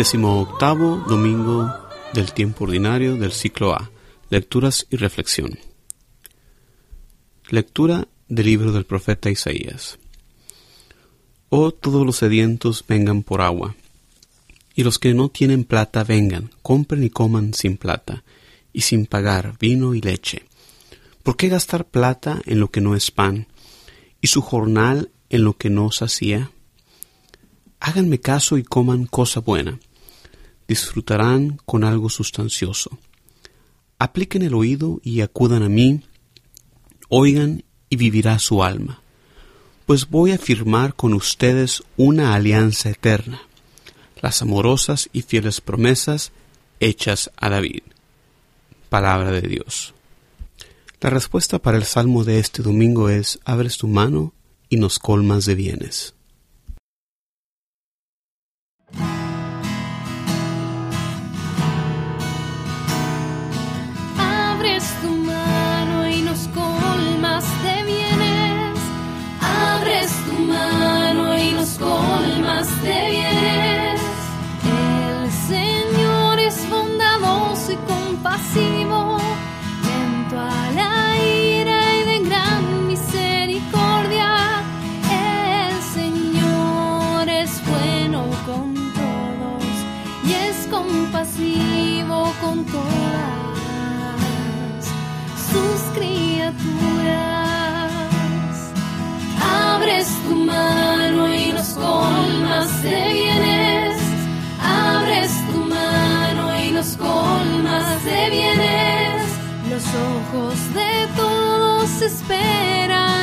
octavo domingo del tiempo ordinario del ciclo A. Lecturas y reflexión. Lectura del libro del profeta Isaías. Oh todos los sedientos vengan por agua, y los que no tienen plata vengan, compren y coman sin plata, y sin pagar vino y leche. ¿Por qué gastar plata en lo que no es pan, y su jornal en lo que no sacía? Háganme caso y coman cosa buena disfrutarán con algo sustancioso. Apliquen el oído y acudan a mí, oigan y vivirá su alma, pues voy a firmar con ustedes una alianza eterna, las amorosas y fieles promesas hechas a David. Palabra de Dios. La respuesta para el salmo de este domingo es, abres tu mano y nos colmas de bienes. Ojos de todos esperan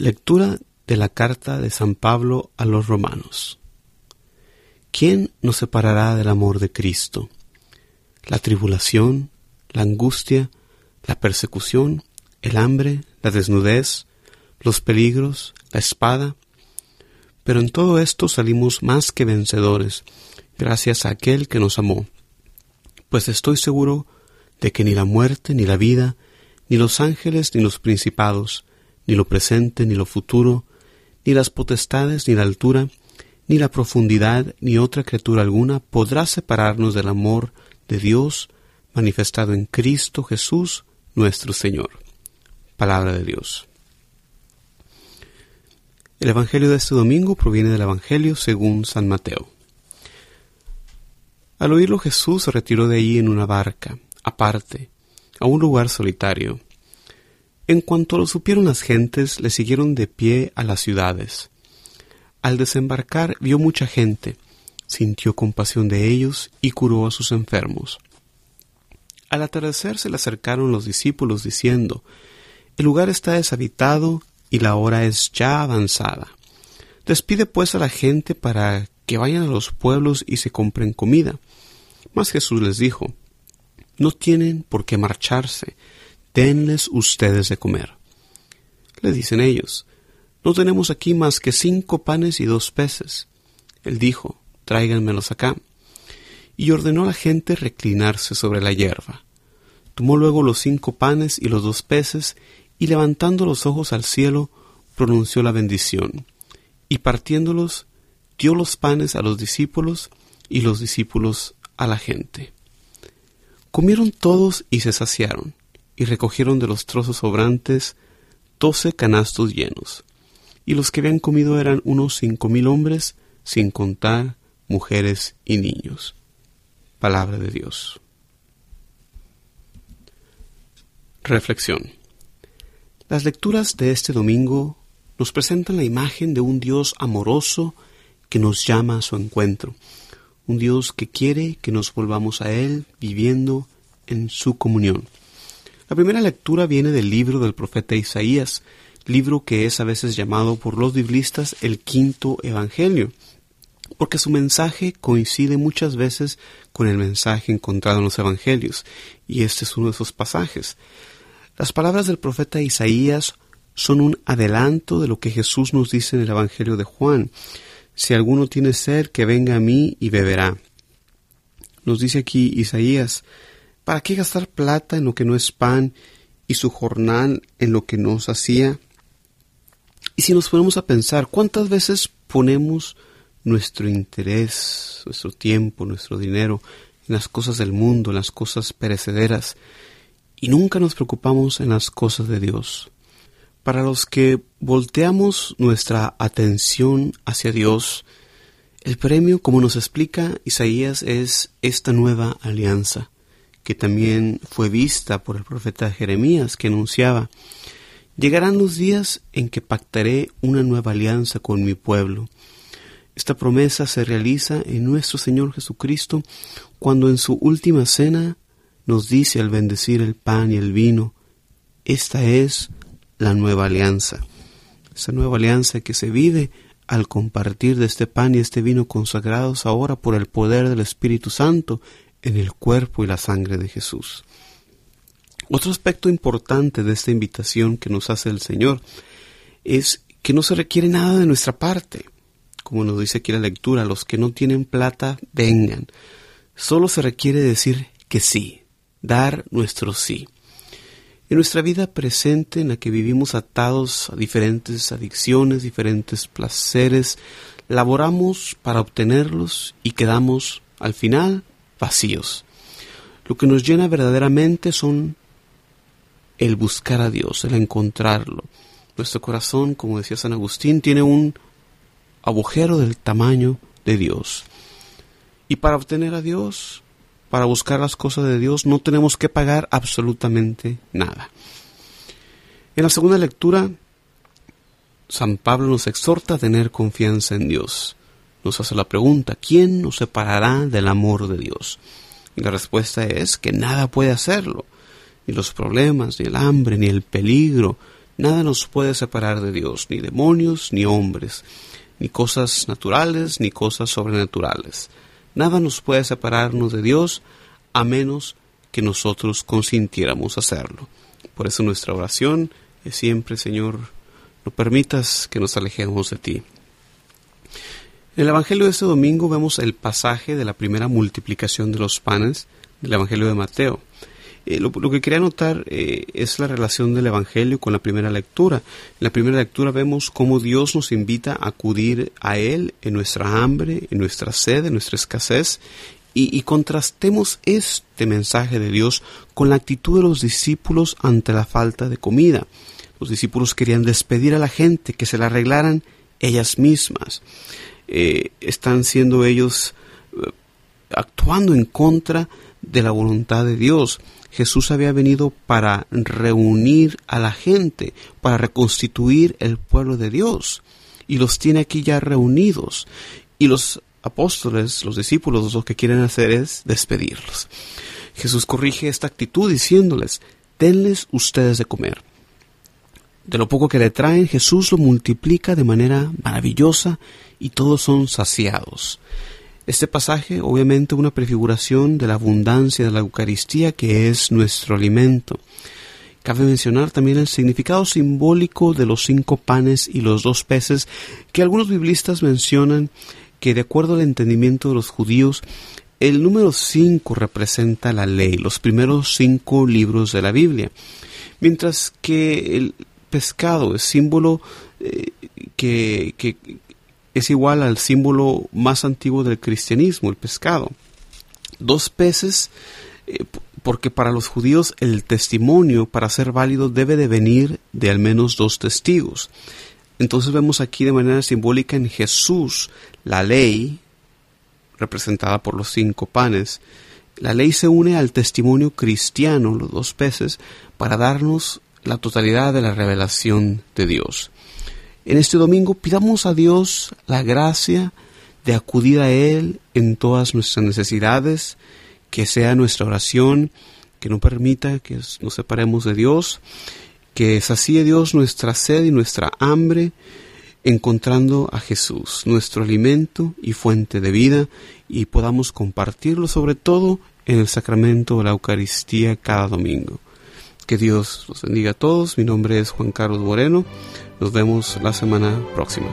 Lectura de la carta de San Pablo a los romanos. ¿Quién nos separará del amor de Cristo? La tribulación, la angustia, la persecución, el hambre, la desnudez, los peligros, la espada. Pero en todo esto salimos más que vencedores, gracias a aquel que nos amó. Pues estoy seguro de que ni la muerte, ni la vida, ni los ángeles, ni los principados, ni lo presente, ni lo futuro, ni las potestades, ni la altura, ni la profundidad, ni otra criatura alguna podrá separarnos del amor de Dios manifestado en Cristo Jesús nuestro Señor. Palabra de Dios. El Evangelio de este domingo proviene del Evangelio según San Mateo. Al oírlo Jesús se retiró de allí en una barca, aparte, a un lugar solitario, en cuanto lo supieron las gentes, le siguieron de pie a las ciudades. Al desembarcar vio mucha gente, sintió compasión de ellos y curó a sus enfermos. Al atardecer se le acercaron los discípulos diciendo, El lugar está deshabitado y la hora es ya avanzada. Despide pues a la gente para que vayan a los pueblos y se compren comida. Mas Jesús les dijo, No tienen por qué marcharse, denles ustedes de comer. Le dicen ellos, no tenemos aquí más que cinco panes y dos peces. Él dijo, tráiganmelos acá. Y ordenó a la gente reclinarse sobre la hierba. Tomó luego los cinco panes y los dos peces, y levantando los ojos al cielo, pronunció la bendición. Y partiéndolos, dio los panes a los discípulos, y los discípulos a la gente. Comieron todos y se saciaron, y recogieron de los trozos sobrantes doce canastos llenos. Y los que habían comido eran unos cinco mil hombres, sin contar mujeres y niños. Palabra de Dios. Reflexión. Las lecturas de este domingo nos presentan la imagen de un Dios amoroso que nos llama a su encuentro, un Dios que quiere que nos volvamos a Él viviendo en su comunión. La primera lectura viene del libro del profeta Isaías, libro que es a veces llamado por los biblistas el quinto evangelio, porque su mensaje coincide muchas veces con el mensaje encontrado en los evangelios, y este es uno de esos pasajes. Las palabras del profeta Isaías son un adelanto de lo que Jesús nos dice en el Evangelio de Juan. Si alguno tiene sed, que venga a mí y beberá. Nos dice aquí Isaías, ¿para qué gastar plata en lo que no es pan y su jornal en lo que nos hacía? Y si nos ponemos a pensar, ¿cuántas veces ponemos nuestro interés, nuestro tiempo, nuestro dinero en las cosas del mundo, en las cosas perecederas, y nunca nos preocupamos en las cosas de Dios? Para los que volteamos nuestra atención hacia Dios, el premio, como nos explica Isaías, es esta nueva alianza, que también fue vista por el profeta Jeremías, que anunciaba, llegarán los días en que pactaré una nueva alianza con mi pueblo. Esta promesa se realiza en nuestro Señor Jesucristo cuando en su última cena nos dice al bendecir el pan y el vino, esta es la nueva alianza. Esa nueva alianza que se vive al compartir de este pan y este vino consagrados ahora por el poder del Espíritu Santo en el cuerpo y la sangre de Jesús. Otro aspecto importante de esta invitación que nos hace el Señor es que no se requiere nada de nuestra parte. Como nos dice aquí la lectura, los que no tienen plata, vengan. Solo se requiere decir que sí, dar nuestro sí. En nuestra vida presente en la que vivimos atados a diferentes adicciones, diferentes placeres, laboramos para obtenerlos y quedamos al final vacíos. Lo que nos llena verdaderamente son el buscar a Dios, el encontrarlo. Nuestro corazón, como decía San Agustín, tiene un agujero del tamaño de Dios. Y para obtener a Dios para buscar las cosas de Dios no tenemos que pagar absolutamente nada. En la segunda lectura, San Pablo nos exhorta a tener confianza en Dios. Nos hace la pregunta, ¿quién nos separará del amor de Dios? Y la respuesta es que nada puede hacerlo. Ni los problemas, ni el hambre, ni el peligro, nada nos puede separar de Dios, ni demonios, ni hombres, ni cosas naturales, ni cosas sobrenaturales. Nada nos puede separarnos de Dios a menos que nosotros consintiéramos hacerlo. Por eso nuestra oración es siempre, Señor, no permitas que nos alejemos de ti. En el Evangelio de este domingo vemos el pasaje de la primera multiplicación de los panes del Evangelio de Mateo. Eh, lo, que quería notar eh, es la relación del Evangelio con la primera lectura. En la primera lectura vemos cómo Dios nos invita a acudir a Él en nuestra hambre, en nuestra sed, en nuestra escasez, y, y, contrastemos este mensaje de Dios con la actitud de los discípulos ante la falta de comida. Los discípulos querían despedir a la gente, que se la arreglaran ellas mismas. Eh, están siendo ellos actuando en contra de la voluntad de Dios. Jesús había venido para reunir a la gente, para reconstituir el pueblo de Dios. Y los tiene aquí ya reunidos. Y los apóstoles, los discípulos, lo que quieren hacer es despedirlos. Jesús corrige esta actitud diciéndoles, denles ustedes de comer. De lo poco que le traen, Jesús lo multiplica de manera maravillosa y todos son saciados. Este pasaje, obviamente, una prefiguración de la abundancia de la Eucaristía que es nuestro alimento. Cabe mencionar también el significado simbólico de los cinco panes y los dos peces, que algunos biblistas mencionan que de acuerdo al entendimiento de los judíos, el número cinco representa la ley, los primeros cinco libros de la Biblia, mientras que el pescado es símbolo eh, que, es igual al símbolo más antiguo del cristianismo, el pescado. Dos peces eh, porque para los judíos el testimonio para ser válido debe de venir de al menos dos testigos. Entonces vemos aquí de manera simbólica en Jesús la ley, representada por los cinco panes. La ley se une al testimonio cristiano, los dos peces, para darnos la totalidad de la revelación de Dios. En este domingo pidamos a Dios la gracia de acudir a Él en todas nuestras necesidades, que sea nuestra oración, que no permita que nos separemos de Dios, que sacie Dios nuestra sed y nuestra hambre, encontrando a Jesús, nuestro alimento y fuente de vida, y podamos compartirlo sobre todo en el sacramento de la Eucaristía cada domingo. Que Dios los bendiga a todos. Mi nombre es Juan Carlos Moreno. Nos vemos la semana próxima.